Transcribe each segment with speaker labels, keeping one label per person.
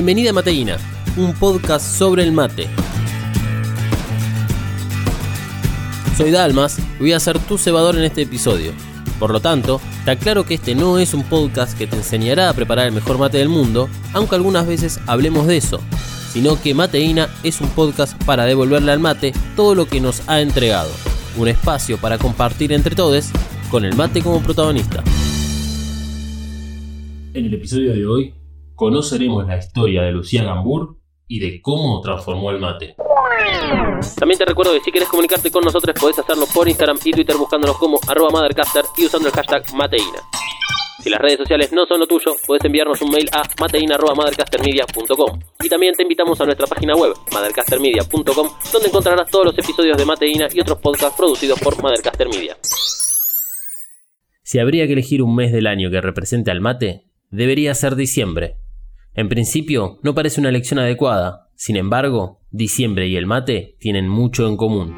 Speaker 1: Bienvenida a Mateína, un podcast sobre el mate. Soy Dalmas y voy a ser tu cebador en este episodio. Por lo tanto, te aclaro que este no es un podcast que te enseñará a preparar el mejor mate del mundo, aunque algunas veces hablemos de eso, sino que Mateína es un podcast para devolverle al mate todo lo que nos ha entregado, un espacio para compartir entre todos con el mate como protagonista. En el episodio de hoy conoceremos la historia de Lucía Gambur y de cómo transformó el mate. También te recuerdo que si quieres comunicarte con nosotros podés hacerlo por Instagram y Twitter buscándonos como arroba mothercaster y usando el hashtag mateína. Si las redes sociales no son lo tuyo, puedes enviarnos un mail a mateina.mothercastermedia.com Y también te invitamos a nuestra página web, mothercastermedia.com, donde encontrarás todos los episodios de Mateina y otros podcasts producidos por Mothercaster Media. Si habría que elegir un mes del año que represente al mate, debería ser diciembre. En principio, no parece una elección adecuada, sin embargo, diciembre y el mate tienen mucho en común.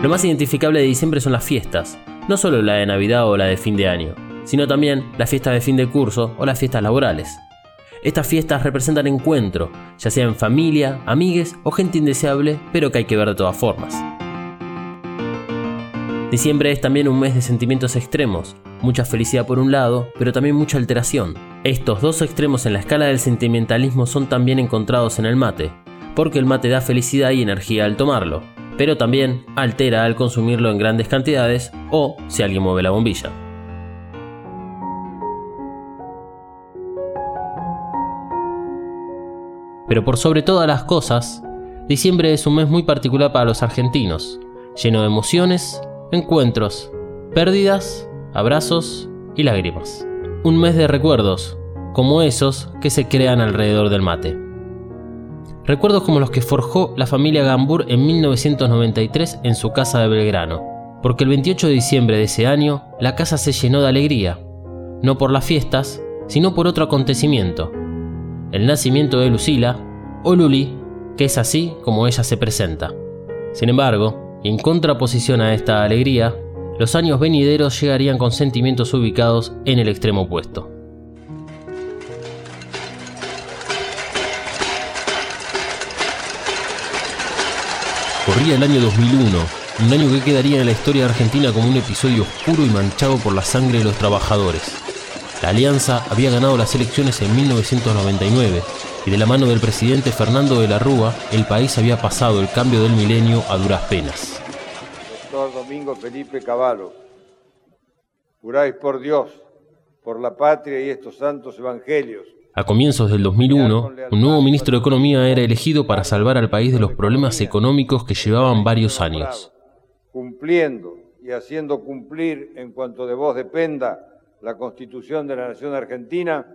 Speaker 1: Lo más identificable de diciembre son las fiestas, no solo la de Navidad o la de fin de año, sino también las fiestas de fin de curso o las fiestas laborales. Estas fiestas representan encuentro, ya sea en familia, amigues o gente indeseable, pero que hay que ver de todas formas. Diciembre es también un mes de sentimientos extremos, mucha felicidad por un lado, pero también mucha alteración. Estos dos extremos en la escala del sentimentalismo son también encontrados en el mate, porque el mate da felicidad y energía al tomarlo, pero también altera al consumirlo en grandes cantidades o si alguien mueve la bombilla. Pero por sobre todas las cosas, diciembre es un mes muy particular para los argentinos, lleno de emociones, encuentros, pérdidas, abrazos y lágrimas. Un mes de recuerdos, como esos que se crean alrededor del mate. Recuerdos como los que forjó la familia Gambur en 1993 en su casa de Belgrano, porque el 28 de diciembre de ese año la casa se llenó de alegría, no por las fiestas, sino por otro acontecimiento, el nacimiento de Lucila, o Luli, que es así como ella se presenta. Sin embargo, en contraposición a esta alegría, los años venideros llegarían con sentimientos ubicados en el extremo opuesto. Corría el año 2001, un año que quedaría en la historia argentina como un episodio oscuro y manchado por la sangre de los trabajadores. La Alianza había ganado las elecciones en 1999 y de la mano del presidente Fernando de la Rúa, el país había pasado el cambio del milenio a duras penas.
Speaker 2: Doctor Domingo Felipe Cavallo, juráis por Dios, por la patria y estos santos evangelios.
Speaker 1: A comienzos del 2001, un nuevo ministro de Economía era elegido para salvar al país de los problemas económicos que llevaban varios años.
Speaker 2: Cumpliendo y haciendo cumplir en cuanto de vos dependa la Constitución de la Nación Argentina.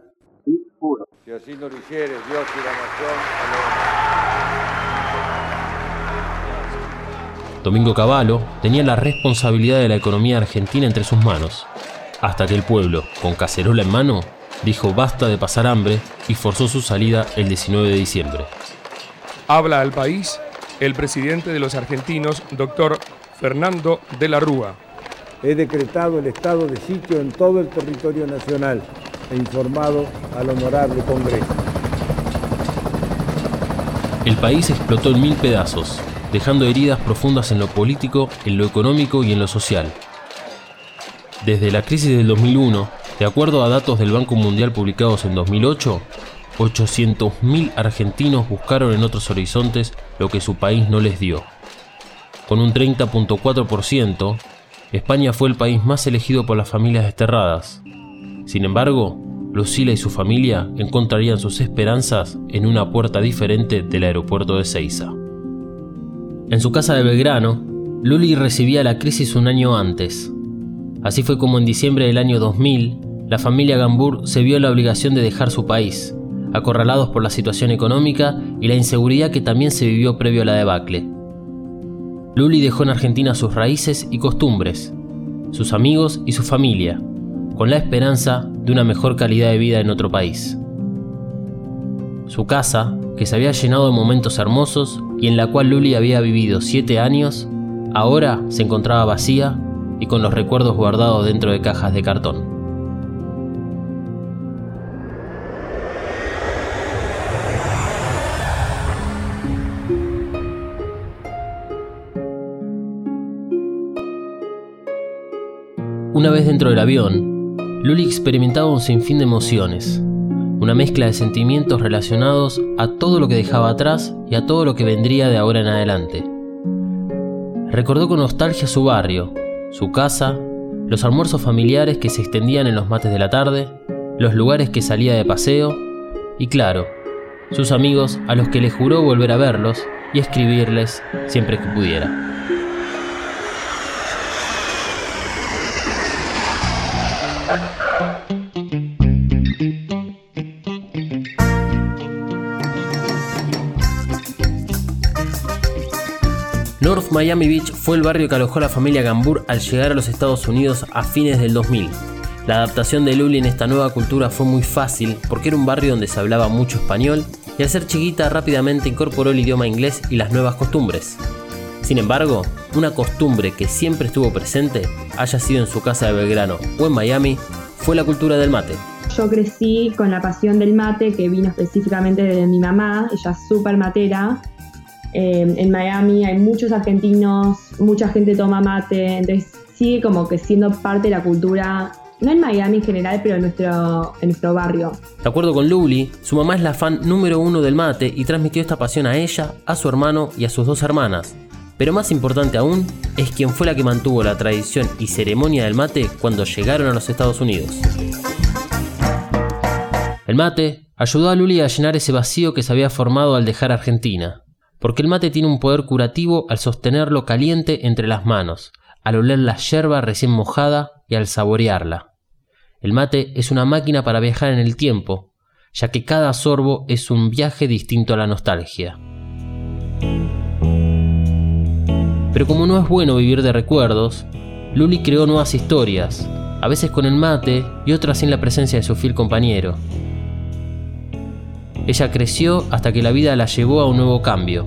Speaker 2: Si así no lo hicieres, Dios y la
Speaker 1: Nación. Domingo Cavallo tenía la responsabilidad de la economía argentina entre sus manos, hasta que el pueblo, con cacerola en mano, dijo basta de pasar hambre y forzó su salida el 19 de diciembre.
Speaker 3: Habla al país el presidente de los argentinos, doctor Fernando de la Rúa
Speaker 2: he decretado el estado de sitio en todo el territorio nacional e informado al honorable Congreso.
Speaker 1: El país explotó en mil pedazos, dejando heridas profundas en lo político, en lo económico y en lo social. Desde la crisis del 2001, de acuerdo a datos del Banco Mundial publicados en 2008, 800.000 argentinos buscaron en otros horizontes lo que su país no les dio. Con un 30.4%, España fue el país más elegido por las familias desterradas. Sin embargo, Lucila y su familia encontrarían sus esperanzas en una puerta diferente del aeropuerto de Ceiza. En su casa de Belgrano, Luli recibía la crisis un año antes. Así fue como en diciembre del año 2000, la familia Gambur se vio la obligación de dejar su país, acorralados por la situación económica y la inseguridad que también se vivió previo a la debacle. Luli dejó en Argentina sus raíces y costumbres, sus amigos y su familia, con la esperanza de una mejor calidad de vida en otro país. Su casa, que se había llenado de momentos hermosos y en la cual Luli había vivido siete años, ahora se encontraba vacía y con los recuerdos guardados dentro de cajas de cartón. Una vez dentro del avión, Luli experimentaba un sinfín de emociones, una mezcla de sentimientos relacionados a todo lo que dejaba atrás y a todo lo que vendría de ahora en adelante. Recordó con nostalgia su barrio, su casa, los almuerzos familiares que se extendían en los mates de la tarde, los lugares que salía de paseo y claro, sus amigos a los que le juró volver a verlos y escribirles siempre que pudiera. North Miami Beach fue el barrio que alojó a la familia Gambur al llegar a los Estados Unidos a fines del 2000. La adaptación de Luli en esta nueva cultura fue muy fácil porque era un barrio donde se hablaba mucho español y al ser chiquita rápidamente incorporó el idioma inglés y las nuevas costumbres. Sin embargo, una costumbre que siempre estuvo presente, haya sido en su casa de Belgrano o en Miami, fue la cultura del mate.
Speaker 4: Yo crecí con la pasión del mate que vino específicamente de mi mamá, ella es súper matera. Eh, en Miami hay muchos argentinos, mucha gente toma mate, entonces sigue como que siendo parte de la cultura no en Miami en general, pero en nuestro, en nuestro barrio.
Speaker 1: De acuerdo con Luli, su mamá es la fan número uno del mate y transmitió esta pasión a ella, a su hermano y a sus dos hermanas. Pero más importante aún, es quien fue la que mantuvo la tradición y ceremonia del mate cuando llegaron a los Estados Unidos. El mate ayudó a Luli a llenar ese vacío que se había formado al dejar Argentina, porque el mate tiene un poder curativo al sostenerlo caliente entre las manos, al oler la yerba recién mojada y al saborearla. El mate es una máquina para viajar en el tiempo, ya que cada sorbo es un viaje distinto a la nostalgia. Pero como no es bueno vivir de recuerdos, Luli creó nuevas historias, a veces con el mate y otras sin la presencia de su fiel compañero. Ella creció hasta que la vida la llevó a un nuevo cambio.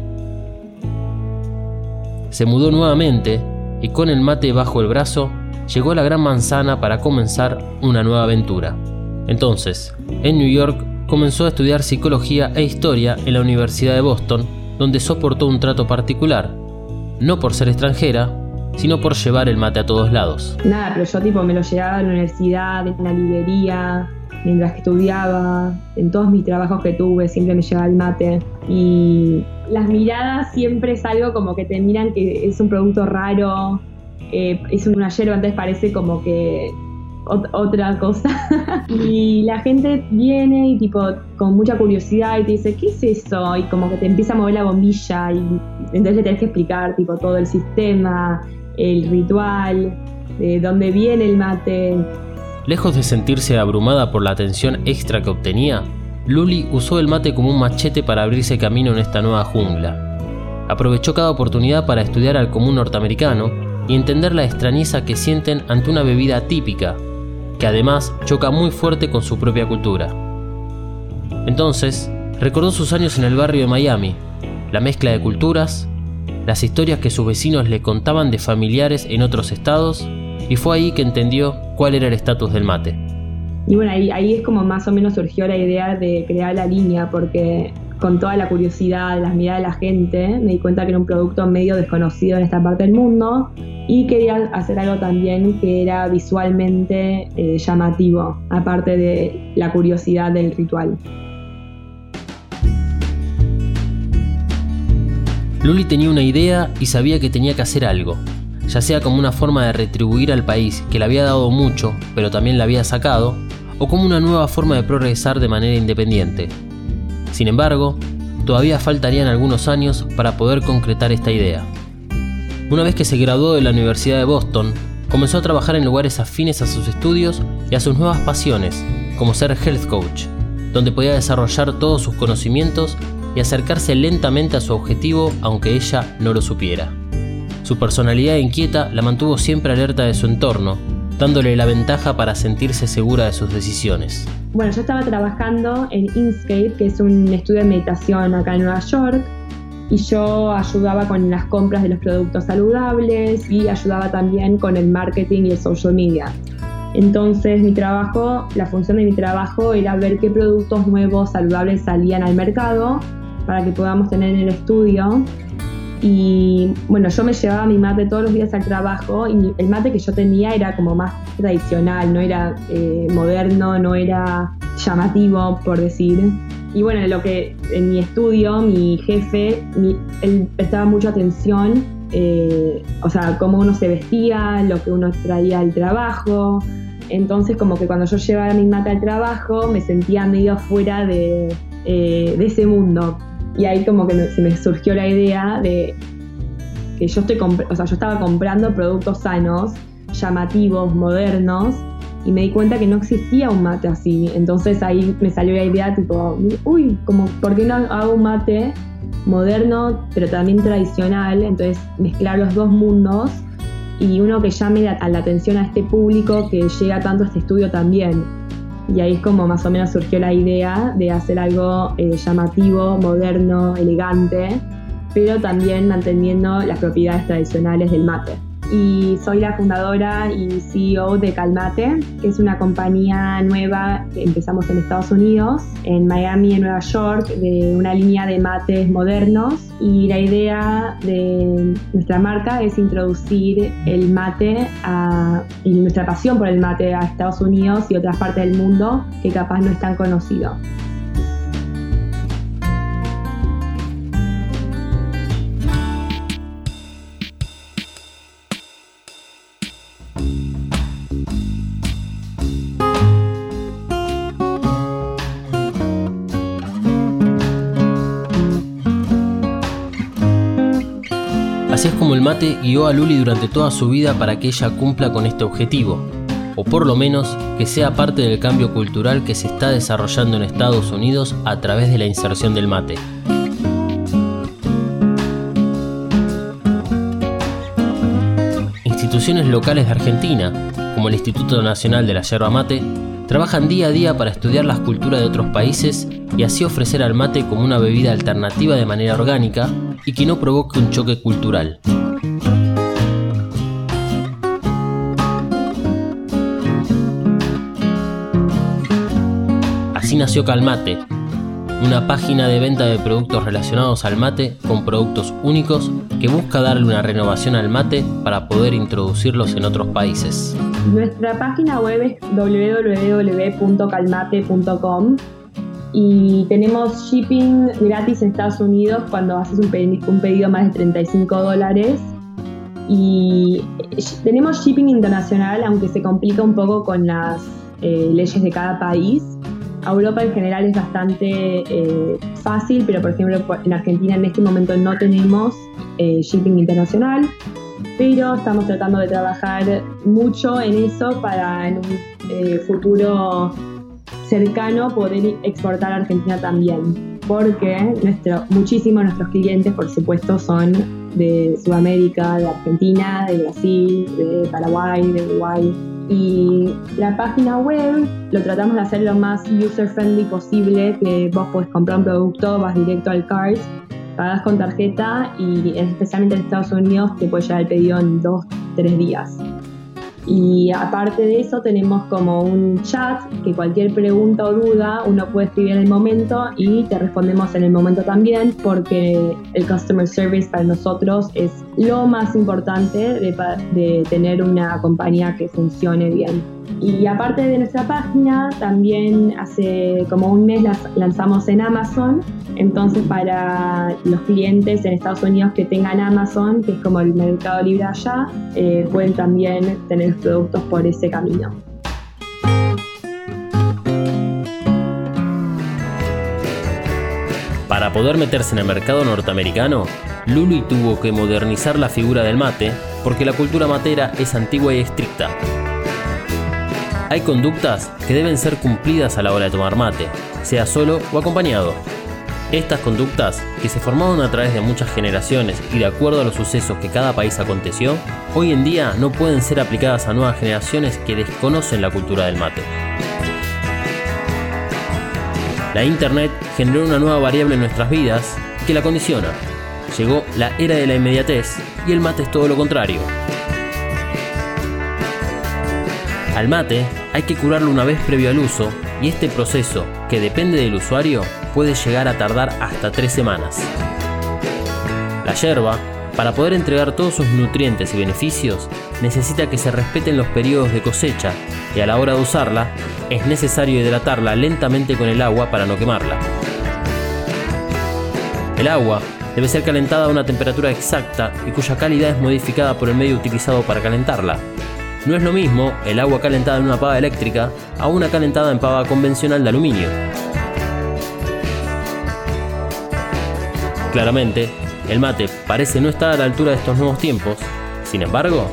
Speaker 1: Se mudó nuevamente y con el mate bajo el brazo llegó a la Gran Manzana para comenzar una nueva aventura. Entonces, en New York comenzó a estudiar psicología e historia en la Universidad de Boston, donde soportó un trato particular, no por ser extranjera, sino por llevar el mate a todos lados.
Speaker 4: Nada, pero yo tipo me lo llevaba a la universidad, en la librería, mientras que estudiaba, en todos mis trabajos que tuve siempre me llevaba el mate. Y las miradas siempre es algo como que te miran que es un producto raro, eh, es una yerba, entonces parece como que otra cosa. y la gente viene y tipo con mucha curiosidad y te dice, ¿qué es eso? Y como que te empieza a mover la bombilla y entonces le tenés que explicar tipo todo el sistema, el ritual, de dónde viene el mate.
Speaker 1: Lejos de sentirse abrumada por la atención extra que obtenía, Luli usó el mate como un machete para abrirse camino en esta nueva jungla. Aprovechó cada oportunidad para estudiar al común norteamericano y entender la extrañeza que sienten ante una bebida típica, que además choca muy fuerte con su propia cultura. Entonces, recordó sus años en el barrio de Miami, la mezcla de culturas, las historias que sus vecinos le contaban de familiares en otros estados, y fue ahí que entendió cuál era el estatus del mate.
Speaker 4: Y bueno, ahí, es como más o menos surgió la idea de crear la línea, porque con toda la curiosidad, las miradas de la gente, me di cuenta que era un producto medio desconocido en esta parte del mundo y quería hacer algo también que era visualmente eh, llamativo, aparte de la curiosidad del ritual.
Speaker 1: Luli tenía una idea y sabía que tenía que hacer algo, ya sea como una forma de retribuir al país que le había dado mucho, pero también le había sacado, o como una nueva forma de progresar de manera independiente. Sin embargo, todavía faltarían algunos años para poder concretar esta idea. Una vez que se graduó de la Universidad de Boston, comenzó a trabajar en lugares afines a sus estudios y a sus nuevas pasiones, como ser health coach, donde podía desarrollar todos sus conocimientos y acercarse lentamente a su objetivo aunque ella no lo supiera. Su personalidad inquieta la mantuvo siempre alerta de su entorno, dándole la ventaja para sentirse segura de sus decisiones.
Speaker 4: Bueno, yo estaba trabajando en Inkscape, que es un estudio de meditación acá en Nueva York, y yo ayudaba con las compras de los productos saludables y ayudaba también con el marketing y el social media. Entonces mi trabajo, la función de mi trabajo era ver qué productos nuevos saludables salían al mercado para que podamos tener en el estudio Y bueno, yo me llevaba mi mate todos los días al trabajo y el mate que yo tenía era como más tradicional, no era eh, moderno, no era llamativo, por decir. Y bueno, lo que en mi estudio, mi jefe, él prestaba mucha atención, eh, o sea, cómo uno se vestía, lo que uno traía al trabajo. Entonces, como que cuando yo llevaba mi mate al trabajo, me sentía medio fuera de, eh, de ese mundo. Y ahí como que se me surgió la idea de que yo, estoy o sea, yo estaba comprando productos sanos, llamativos, modernos, y me di cuenta que no existía un mate así. Entonces ahí me salió la idea tipo, uy, como, ¿por qué no hago un mate moderno, pero también tradicional? Entonces mezclar los dos mundos y uno que llame a la atención a este público que llega tanto a este estudio también. Y ahí es como más o menos surgió la idea de hacer algo eh, llamativo, moderno, elegante, pero también manteniendo las propiedades tradicionales del mate y soy la fundadora y CEO de Calmate, que es una compañía nueva que empezamos en Estados Unidos, en Miami, en Nueva York, de una línea de mates modernos y la idea de nuestra marca es introducir el mate y nuestra pasión por el mate a Estados Unidos y otras partes del mundo que capaz no es tan conocido.
Speaker 1: Mate guió a Luli durante toda su vida para que ella cumpla con este objetivo, o por lo menos que sea parte del cambio cultural que se está desarrollando en Estados Unidos a través de la inserción del mate. Instituciones locales de Argentina, como el Instituto Nacional de la Yerba Mate, trabajan día a día para estudiar las culturas de otros países y así ofrecer al mate como una bebida alternativa de manera orgánica y que no provoque un choque cultural. Así nació Calmate, una página de venta de productos relacionados al mate con productos únicos que busca darle una renovación al mate para poder introducirlos en otros países.
Speaker 4: Nuestra página web es www.calmate.com y tenemos shipping gratis en Estados Unidos cuando haces un, pedido más de 35 dólares. Y tenemos shipping internacional, aunque se complica un poco con las eh, leyes de cada país. Europa en general es bastante eh, fácil, pero por ejemplo en Argentina en este momento no tenemos eh, shipping internacional, pero estamos tratando de trabajar mucho en eso para en un futuro cercano poder exportar a Argentina también, porque nuestro, muchísimos de nuestros clientes, por supuesto, son de Sudamérica, de Argentina, de Brasil, de Paraguay, de Uruguay. Y la página web lo tratamos de hacer lo más user friendly posible, que vos podés comprar un producto, vas directo al cart, pagas con tarjeta y especialmente en Estados Unidos te puede llegar el pedido en dos, tres días. Y aparte de eso tenemos como un chat que cualquier pregunta o duda uno puede escribir en el momento y te respondemos en el momento también porque el customer service para nosotros es lo más importante de, de tener una compañía que funcione bien. Y aparte de nuestra página, también hace como un mes las lanzamos en Amazon. Entonces, para los clientes en Estados Unidos que tengan Amazon, que es como el mercado libre allá, eh, pueden también tener productos por ese camino.
Speaker 1: Para poder meterse en el mercado norteamericano, Luli tuvo que modernizar la figura del mate porque la cultura matera es antigua y estricta. Hay conductas que deben ser cumplidas a la hora de tomar mate, sea solo o acompañado. Estas conductas, que se formaron a través de muchas generaciones y de acuerdo a los sucesos que cada país aconteció, hoy en día no pueden ser aplicadas a nuevas generaciones que desconocen la cultura del mate. La Internet generó una nueva variable en nuestras vidas que la condiciona. Llegó la era de la inmediatez y el mate es todo lo contrario. Al mate hay que curarlo una vez previo al uso y este proceso, que depende del usuario, puede llegar a tardar hasta tres semanas. La yerba, para poder entregar todos sus nutrientes y beneficios, necesita que se respeten los periodos de cosecha y a la hora de usarla, es necesario hidratarla lentamente con el agua para no quemarla. El agua debe ser calentada a una temperatura exacta y cuya calidad es modificada por el medio utilizado para calentarla. No es lo mismo el agua calentada en una pava eléctrica a una calentada en pava convencional de aluminio. Claramente, el mate parece no estar a la altura de estos nuevos tiempos, sin embargo,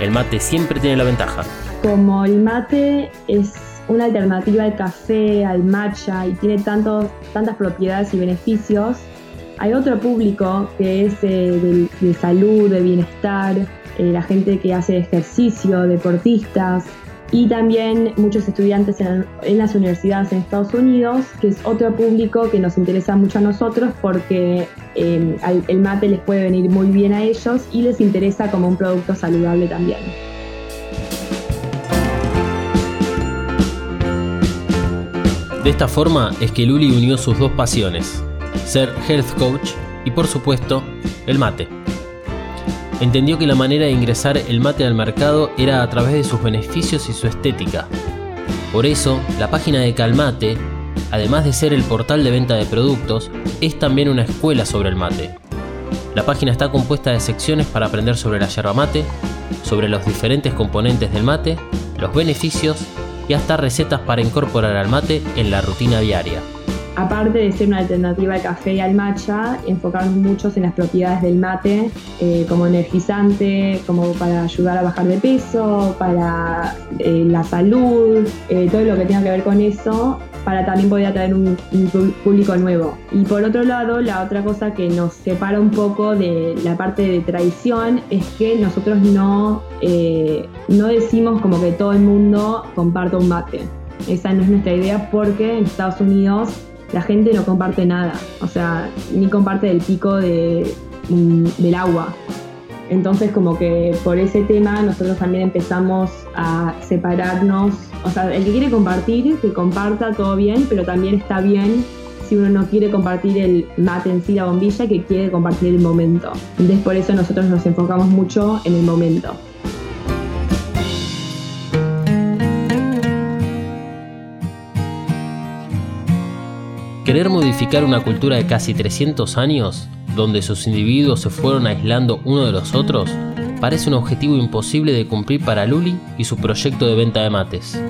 Speaker 1: el mate siempre tiene la ventaja.
Speaker 4: Como el mate es una alternativa al café, al matcha y tiene tantos, tantas propiedades y beneficios, hay otro público que es eh, de, salud, de bienestar, eh, la gente que hace ejercicio, deportistas y también muchos estudiantes en, las universidades en Estados Unidos, que es otro público que nos interesa mucho a nosotros porque eh, el mate les puede venir muy bien a ellos y les interesa como un producto saludable también.
Speaker 1: De esta forma es que Luli unió sus dos pasiones, ser health coach y por supuesto el mate. Entendió que la manera de ingresar el mate al mercado era a través de sus beneficios y su estética. Por eso, la página de Calmate, además de ser el portal de venta de productos, es también una escuela sobre el mate. La página está compuesta de secciones para aprender sobre la yerba mate, sobre los diferentes componentes del mate, los beneficios y hasta recetas para incorporar al mate en la rutina diaria
Speaker 4: aparte de ser una alternativa al café y al matcha, enfocamos mucho en las propiedades del mate eh, como energizante, como para ayudar a bajar de peso, para eh, la salud, eh, todo lo que tenga que ver con eso, para también poder atraer un, público nuevo. Y por otro lado, la otra cosa que nos separa un poco de la parte de tradición es que nosotros no, no decimos como que todo el mundo comparta un mate. Esa no es nuestra idea porque en Estados Unidos la gente no comparte nada, o sea, ni comparte el pico de, mm, del agua. Entonces como que por ese tema nosotros también empezamos a separarnos, o sea, el que quiere compartir, que comparta todo bien, pero también está bien si uno no quiere compartir el mate en sí, la bombilla, que quiere compartir el momento. Entonces por eso nosotros nos enfocamos mucho en el momento.
Speaker 1: Querer modificar una cultura de casi 300 años, donde sus individuos se fueron aislando uno de los otros, parece un objetivo imposible de cumplir para Luli y su proyecto de venta de mates.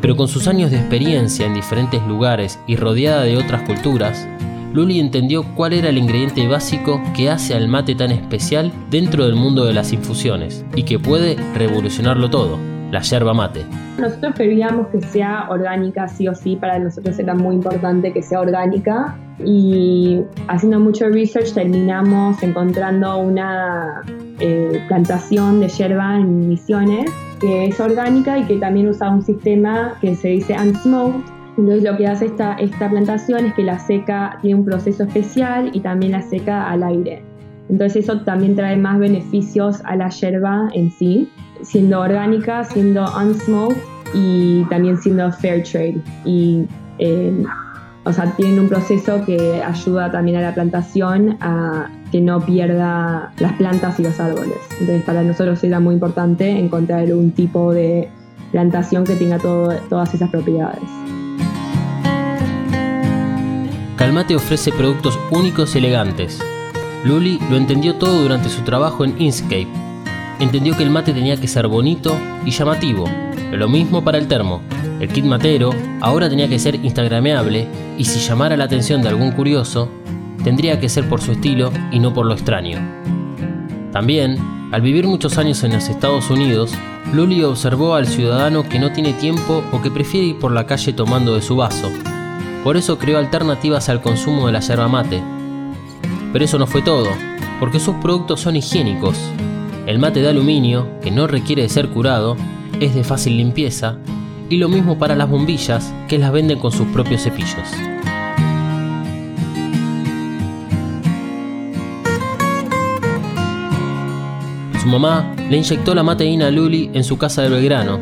Speaker 1: Pero con sus años de experiencia en diferentes lugares y rodeada de otras culturas, Luli entendió cuál era el ingrediente básico que hace al mate tan especial dentro del mundo de las infusiones y que puede revolucionarlo todo, la yerba mate.
Speaker 4: Nosotros queríamos que sea orgánica, sí o sí, para nosotros era muy importante que sea orgánica y haciendo mucho research terminamos encontrando una eh, plantación de yerba en Misiones que es orgánica y que también usa un sistema que se dice unsmoked. Entonces lo que hace esta, esta plantación es que la seca tiene un proceso especial y también la seca al aire. Entonces eso también trae más beneficios a la yerba en sí siendo orgánica, siendo unsmoked y también siendo fair trade. Y, eh, o sea, tienen un proceso que ayuda también a la plantación a que no pierda las plantas y los árboles. Entonces, para nosotros era muy importante encontrar un tipo de plantación que tenga todas esas propiedades.
Speaker 1: Calmate ofrece productos únicos y elegantes. Luli lo entendió todo durante su trabajo en Inkscape, entendió que el mate tenía que ser bonito y llamativo. Lo mismo para el termo. El kit matero ahora tenía que ser instagrameable y si llamara la atención de algún curioso, tendría que ser por su estilo y no por lo extraño. También, al vivir muchos años en los Estados Unidos, Luli observó al ciudadano que no tiene tiempo o que prefiere ir por la calle tomando de su vaso. Por eso creó alternativas al consumo de la yerba mate. Pero eso no fue todo, porque sus productos son higiénicos el mate de aluminio, que no requiere de ser curado, es de fácil limpieza, y lo mismo para las bombillas, que las venden con sus propios cepillos. Su mamá le inyectó la mateína a Luli en su casa de Belgrano,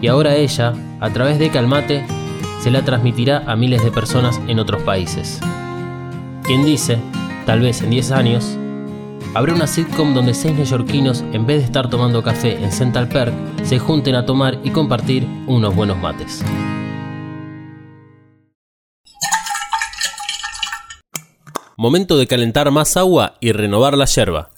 Speaker 1: y ahora ella, a través de Calmate, se la transmitirá a miles de personas en otros países. Quien dice, tal vez en 10 años, habrá una sitcom donde seis neoyorquinos, en vez de estar tomando café en Central Perk, se junten a tomar y compartir unos buenos mates. Momento de calentar más agua y renovar la yerba.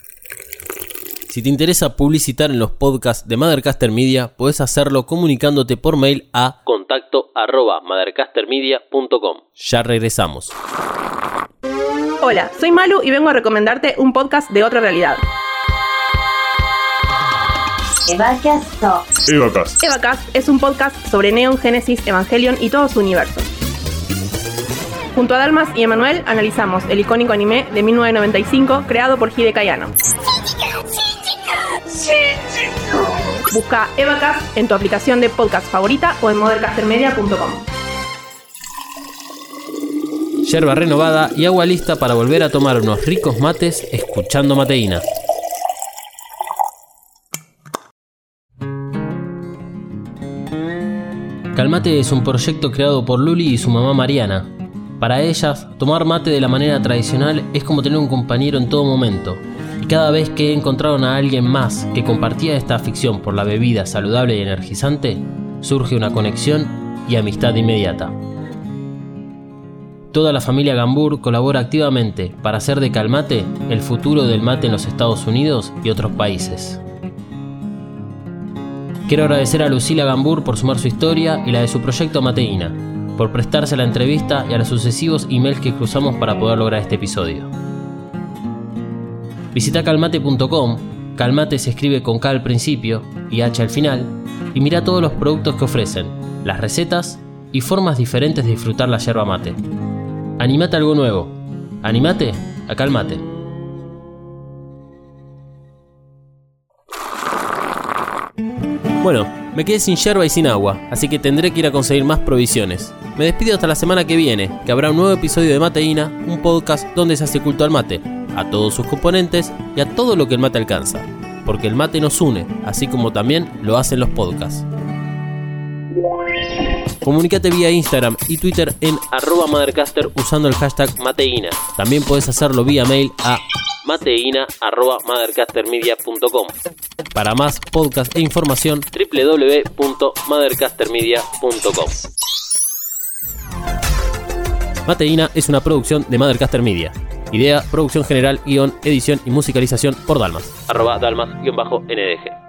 Speaker 1: Si te interesa publicitar en los podcasts de Mothercaster Media, puedes hacerlo comunicándote por mail a contacto arroba mothercastermedia.com. Ya regresamos.
Speaker 5: Hola, soy Malu y vengo a recomendarte un podcast de otra realidad.
Speaker 6: Evacast.
Speaker 3: Evacast.
Speaker 5: Evacast es un podcast sobre Neon, Genesis, Evangelion y todo su universo. Junto a Dalmas y Emanuel analizamos el icónico anime de 1995 creado por Hide Kayano. Busca Evacast en tu aplicación de podcast favorita o en mothercastermedia.com.
Speaker 1: Yerba renovada y agua lista para volver a tomar unos ricos mates escuchando mateína. Calmate es un proyecto creado por Luli y su mamá Mariana. Para ellas, tomar mate de la manera tradicional es como tener un compañero en todo momento. Y cada vez que encontraron a alguien más que compartía esta afición por la bebida saludable y energizante, surge una conexión y amistad inmediata. Toda la familia Gambur colabora activamente para hacer de Calmate el futuro del mate en los Estados Unidos y otros países. Quiero agradecer a Lucila Gambur por sumar su historia y la de su proyecto Mateína, por prestarse a la entrevista y a los sucesivos emails que cruzamos para poder lograr este episodio. Visita calmate.com, Calmate se escribe con K al principio y H al final, y mira todos los productos que ofrecen, las recetas y formas diferentes de disfrutar la yerba mate. Animate algo nuevo. Animate a Calmate. Bueno, me quedé sin yerba y sin agua, así que tendré que ir a conseguir más provisiones. Me despido hasta la semana que viene, que habrá un nuevo episodio de Mateína, un podcast donde se hace culto al mate, a todos sus componentes y a todo lo que el mate alcanza. Porque el mate nos une, así como también lo hacen los podcasts. Comunícate vía Instagram y Twitter en arroba Mothercaster usando el hashtag Mateína. También puedes hacerlo vía mail a mateína.mothercastermedia.com. Para más podcast e información, www.mothercastermedia.com. Mateína es una producción de Mothercaster Media. Idea, producción general, guion, edición y musicalización por Dalmas. Arroba Dalmas-NDG.